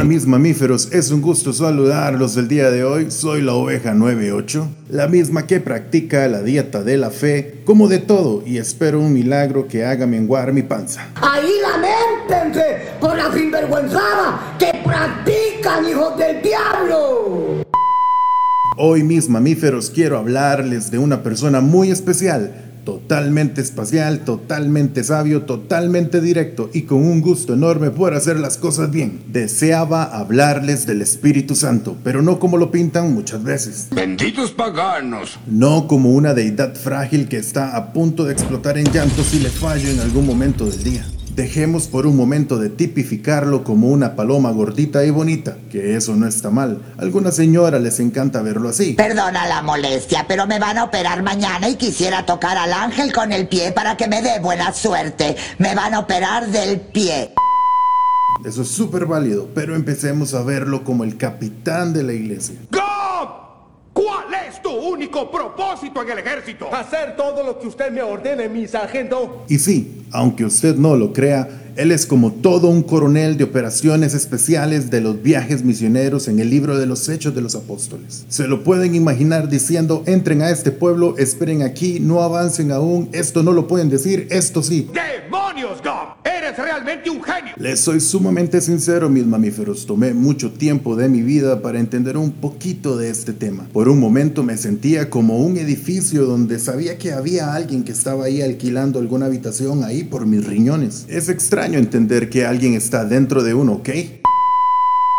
Hola mis mamíferos, es un gusto saludarlos el día de hoy. Soy la oveja 98, la misma que practica la dieta de la fe, como de todo, y espero un milagro que haga menguar mi panza. Ahí lamentense por la sinvergüenzada que practican, hijos del diablo. Hoy mis mamíferos quiero hablarles de una persona muy especial totalmente espacial, totalmente sabio, totalmente directo y con un gusto enorme por hacer las cosas bien. Deseaba hablarles del Espíritu Santo, pero no como lo pintan muchas veces. Benditos paganos. No como una deidad frágil que está a punto de explotar en llanto si le fallo en algún momento del día. Dejemos por un momento de tipificarlo como una paloma gordita y bonita, que eso no está mal. Algunas señoras les encanta verlo así. Perdona la molestia, pero me van a operar mañana y quisiera tocar al ángel con el pie para que me dé buena suerte. Me van a operar del pie. Eso es súper válido, pero empecemos a verlo como el capitán de la iglesia. ¿Cuál es tu único propósito en el ejército? Hacer todo lo que usted me ordene, mi sargento. Y sí, aunque usted no lo crea, él es como todo un coronel de operaciones especiales de los viajes misioneros en el libro de los Hechos de los Apóstoles. Se lo pueden imaginar diciendo, entren a este pueblo, esperen aquí, no avancen aún, esto no lo pueden decir, esto sí. ¡Eres realmente un genio! Les soy sumamente sincero, mis mamíferos. Tomé mucho tiempo de mi vida para entender un poquito de este tema. Por un momento me sentía como un edificio donde sabía que había alguien que estaba ahí alquilando alguna habitación ahí por mis riñones. Es extraño entender que alguien está dentro de uno, ¿ok?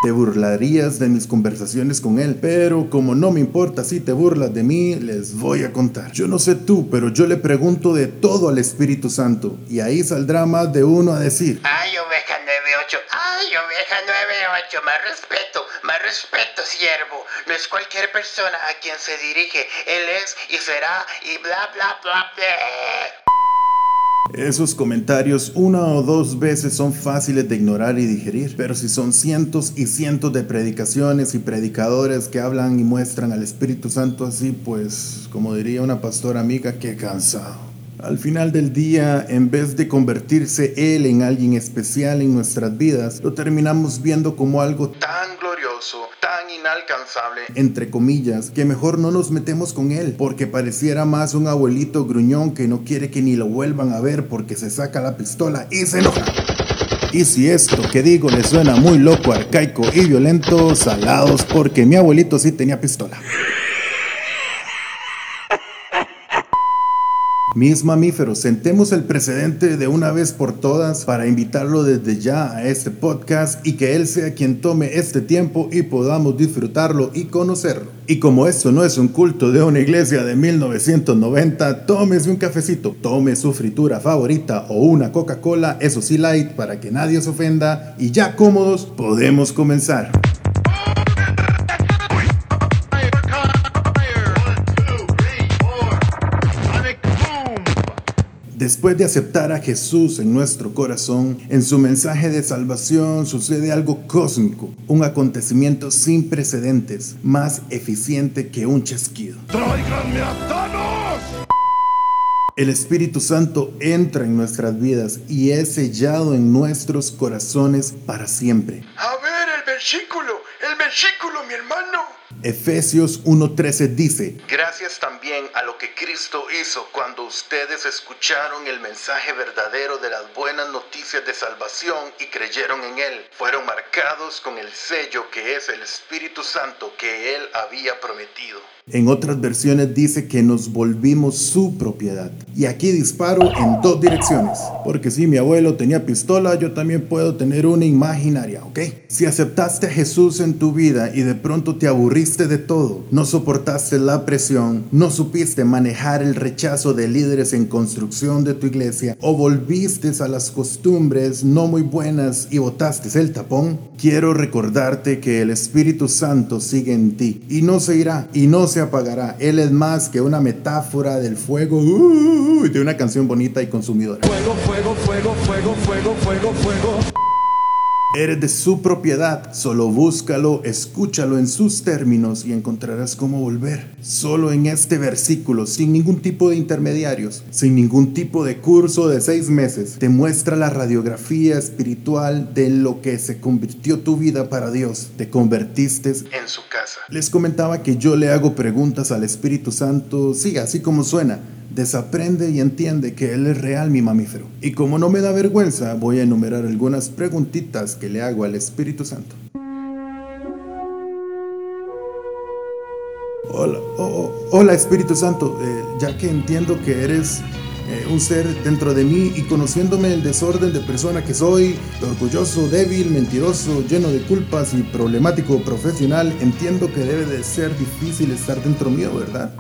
Te burlarías de mis conversaciones con él, pero como no me importa si te burlas de mí, les voy a contar. Yo no sé tú, pero yo le pregunto de todo al Espíritu Santo, y ahí saldrá más de uno a decir, Ay, oveja 98, ay, oveja 98, más respeto, más respeto, siervo. No es cualquier persona a quien se dirige, él es y será y bla, bla, bla, bla. Esos comentarios una o dos veces son fáciles de ignorar y digerir, pero si son cientos y cientos de predicaciones y predicadores que hablan y muestran al Espíritu Santo así, pues, como diría una pastora amiga, qué cansado. Al final del día, en vez de convertirse Él en alguien especial en nuestras vidas, lo terminamos viendo como algo tan glorioso, inalcanzable, entre comillas, que mejor no nos metemos con Él, porque pareciera más un abuelito gruñón que no quiere que ni lo vuelvan a ver porque se saca la pistola y se enoja. Y si esto que digo le suena muy loco, arcaico y violento, salados porque mi abuelito sí tenía pistola. Mis mamíferos, sentemos el precedente de una vez por todas para invitarlo desde ya a este podcast y que él sea quien tome este tiempo y podamos disfrutarlo y conocerlo. Y como esto no es un culto de una iglesia de 1990, tómese un cafecito, tome su fritura favorita o una Coca-Cola, eso sí light, para que nadie se ofenda y ya cómodos podemos comenzar. Después de aceptar a Jesús en nuestro corazón, en su mensaje de salvación sucede algo cósmico, un acontecimiento sin precedentes, más eficiente que un chasquido. ¡Tráiganme a Thanos! El Espíritu Santo entra en nuestras vidas y es sellado en nuestros corazones para siempre. A ver el versículo, el versículo, mi hermano. Efesios 1:13 dice, Gracias también a lo que Cristo hizo cuando ustedes escucharon el mensaje verdadero de las buenas noticias de salvación y creyeron en Él. Fueron marcados con el sello que es el Espíritu Santo que Él había prometido. En otras versiones dice que nos volvimos su propiedad. Y aquí disparo en dos direcciones. Porque si mi abuelo tenía pistola, yo también puedo tener una imaginaria, ¿ok? Si aceptaste a Jesús en tu vida y de pronto te aburriste no soportaste la presión, no supiste manejar el rechazo de líderes en construcción de tu iglesia o volviste a las costumbres no muy buenas y botaste el tapón, quiero recordarte que el Espíritu Santo sigue en ti y no se irá y no se apagará. Él es más que una metáfora del fuego uh, de una canción bonita y consumidora. Fuego, fuego, fuego, fuego, fuego, fuego, fuego. Eres de su propiedad, solo búscalo, escúchalo en sus términos y encontrarás cómo volver. Solo en este versículo, sin ningún tipo de intermediarios, sin ningún tipo de curso de seis meses, te muestra la radiografía espiritual de lo que se convirtió tu vida para Dios. Te convertiste en su casa. Les comentaba que yo le hago preguntas al Espíritu Santo, sí, así como suena desaprende y entiende que Él es real mi mamífero. Y como no me da vergüenza, voy a enumerar algunas preguntitas que le hago al Espíritu Santo. Hola, oh, oh, hola Espíritu Santo, eh, ya que entiendo que eres eh, un ser dentro de mí y conociéndome el desorden de persona que soy, orgulloso, débil, mentiroso, lleno de culpas y problemático profesional, entiendo que debe de ser difícil estar dentro mío, ¿verdad?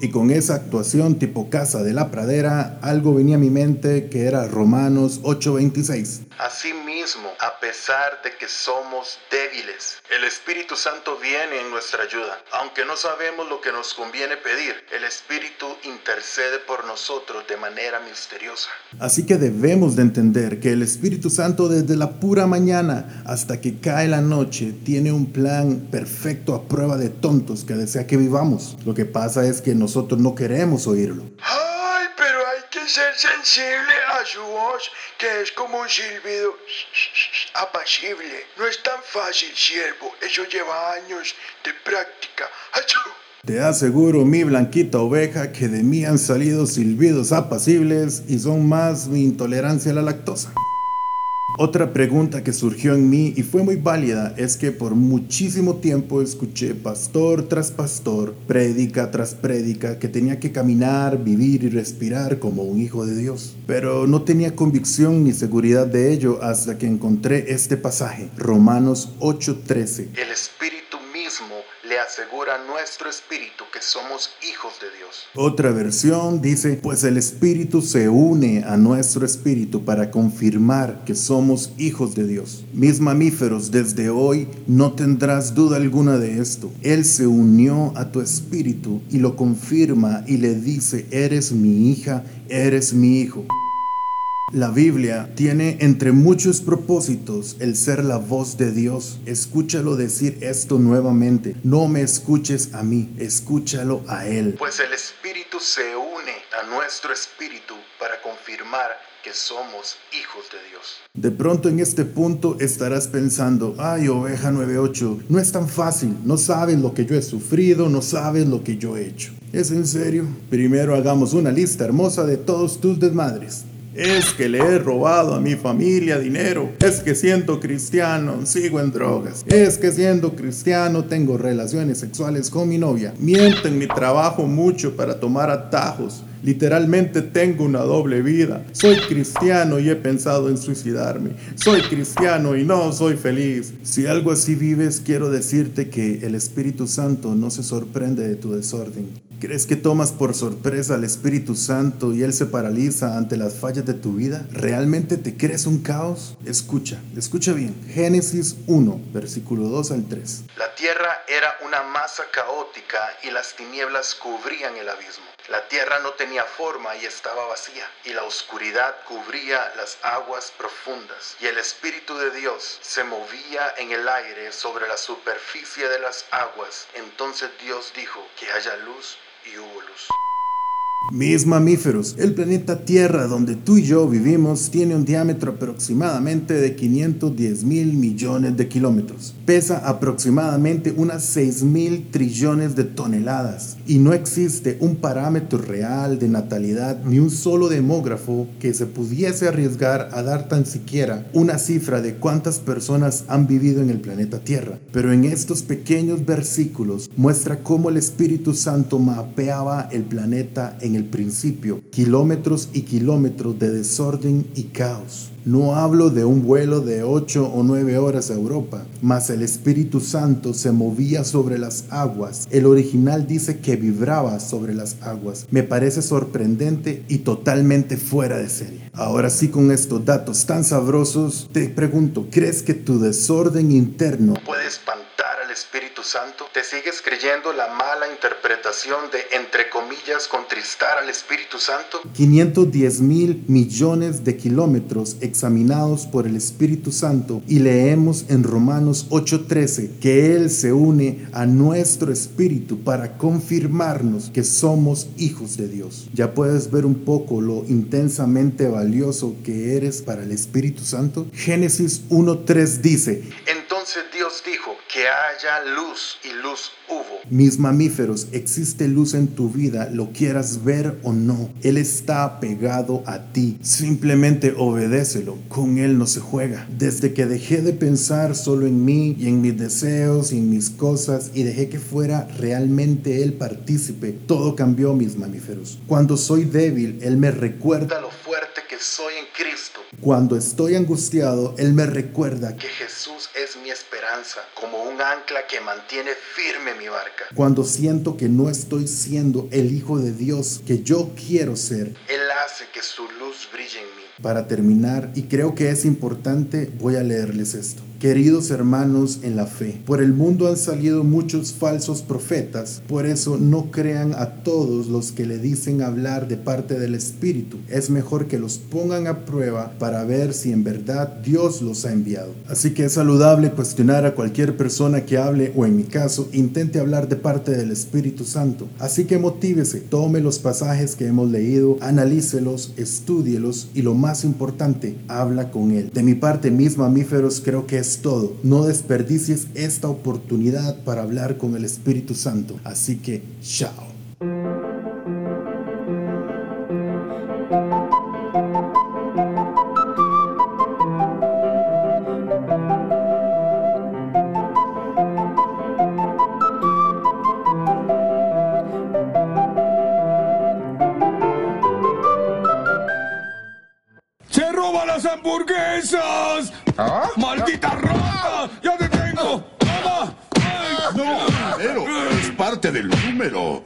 Y con esa actuación tipo Casa de la Pradera, algo venía a mi mente que era Romanos 8:26. Asimismo, a pesar de que somos débiles, el Espíritu Santo viene en nuestra ayuda. Aunque no sabemos lo que nos conviene pedir, el Espíritu intercede por nosotros de manera misteriosa. Así que debemos de entender que el Espíritu Santo desde la pura mañana hasta que cae la noche tiene un plan perfecto a prueba de tontos que desea que vivamos. Lo que pasa es que nosotros no queremos oírlo. Ay, pero hay que ser sensible su voz, que es como un silbido apacible. No es tan fácil, siervo. Eso lleva años de práctica. Te aseguro, mi blanquita oveja, que de mí han salido silbidos apacibles y son más mi intolerancia a la lactosa. Otra pregunta que surgió en mí y fue muy válida es que por muchísimo tiempo escuché pastor tras pastor, prédica tras prédica, que tenía que caminar, vivir y respirar como un hijo de Dios. Pero no tenía convicción ni seguridad de ello hasta que encontré este pasaje, Romanos 8:13. El Espíritu mismo le asegura nuestro espíritu que somos hijos de Dios. Otra versión dice, pues el Espíritu se une a nuestro espíritu para confirmar que somos hijos de Dios. Mis mamíferos, desde hoy no tendrás duda alguna de esto. Él se unió a tu espíritu y lo confirma y le dice, eres mi hija, eres mi hijo. La Biblia tiene entre muchos propósitos el ser la voz de Dios. Escúchalo decir esto nuevamente. No me escuches a mí, escúchalo a Él. Pues el Espíritu se une a nuestro espíritu para confirmar que somos hijos de Dios. De pronto en este punto estarás pensando, ay oveja 98, no es tan fácil, no sabes lo que yo he sufrido, no sabes lo que yo he hecho. ¿Es en serio? Primero hagamos una lista hermosa de todos tus desmadres. Es que le he robado a mi familia dinero. Es que siendo cristiano sigo en drogas. Es que siendo cristiano tengo relaciones sexuales con mi novia. Miento en mi trabajo mucho para tomar atajos. Literalmente tengo una doble vida. Soy cristiano y he pensado en suicidarme. Soy cristiano y no soy feliz. Si algo así vives, quiero decirte que el Espíritu Santo no se sorprende de tu desorden. ¿Crees que tomas por sorpresa al Espíritu Santo y Él se paraliza ante las fallas de tu vida? ¿Realmente te crees un caos? Escucha, escucha bien. Génesis 1, versículo 2 al 3. La tierra era una masa caótica y las tinieblas cubrían el abismo. La tierra no tenía forma y estaba vacía, y la oscuridad cubría las aguas profundas, y el Espíritu de Dios se movía en el aire sobre la superficie de las aguas. Entonces Dios dijo que haya luz y hubo. Mis mamíferos, el planeta Tierra donde tú y yo vivimos tiene un diámetro aproximadamente de 510 mil millones de kilómetros. Pesa aproximadamente unas 6 mil trillones de toneladas y no existe un parámetro real de natalidad ni un solo demógrafo que se pudiese arriesgar a dar tan siquiera una cifra de cuántas personas han vivido en el planeta Tierra. Pero en estos pequeños versículos muestra cómo el Espíritu Santo mapeaba el planeta en el principio, kilómetros y kilómetros de desorden y caos. No hablo de un vuelo de 8 o 9 horas a Europa, mas el Espíritu Santo se movía sobre las aguas. El original dice que vibraba sobre las aguas. Me parece sorprendente y totalmente fuera de serie. Ahora sí, con estos datos tan sabrosos, te pregunto, ¿crees que tu desorden interno puede espantar al Espíritu Santo? ¿Te sigues creyendo la mala interpretación de, entre comillas, contristar al Espíritu Santo? 510 mil millones de kilómetros examinados por el Espíritu Santo y leemos en Romanos 8:13 que Él se une a nuestro espíritu para confirmarnos que somos hijos de Dios. Ya puedes ver un poco lo intensamente valioso que eres para el Espíritu Santo. Génesis 1:3 dice, Entonces Dios dijo, que haya luz y luz hubo. Mis mamíferos, existe luz en tu vida, lo quieras ver o no. Él está pegado a ti. Simplemente obedécelo. Con Él no se juega. Desde que dejé de pensar solo en mí y en mis deseos y en mis cosas y dejé que fuera realmente Él partícipe, todo cambió, mis mamíferos. Cuando soy débil, Él me recuerda lo fuerte que soy en Cristo. Cuando estoy angustiado, Él me recuerda que Jesús es mi esperanza, como un ancla que mantiene firme mi barca. Cuando siento que no estoy siendo el Hijo de Dios que yo quiero ser, Él hace que su luz brille en mí. Para terminar, y creo que es importante, voy a leerles esto. Queridos hermanos en la fe, por el mundo han salido muchos falsos profetas, por eso no crean a todos los que le dicen hablar de parte del Espíritu. Es mejor que los pongan a prueba para ver si en verdad Dios los ha enviado. Así que es saludable cuestionar a cualquier persona que hable o en mi caso intente hablar de parte del Espíritu Santo. Así que motívese, tome los pasajes que hemos leído, analícelos, estudielos y lo más importante, habla con él. De mi parte, mis mamíferos, creo que es todo. No desperdicies esta oportunidad para hablar con el Espíritu Santo. Así que, chao. Las hamburguesas! ¡Maldita rata! ¡Ya te tengo! ¡Toma! ¡Ay! No, pero es parte del número.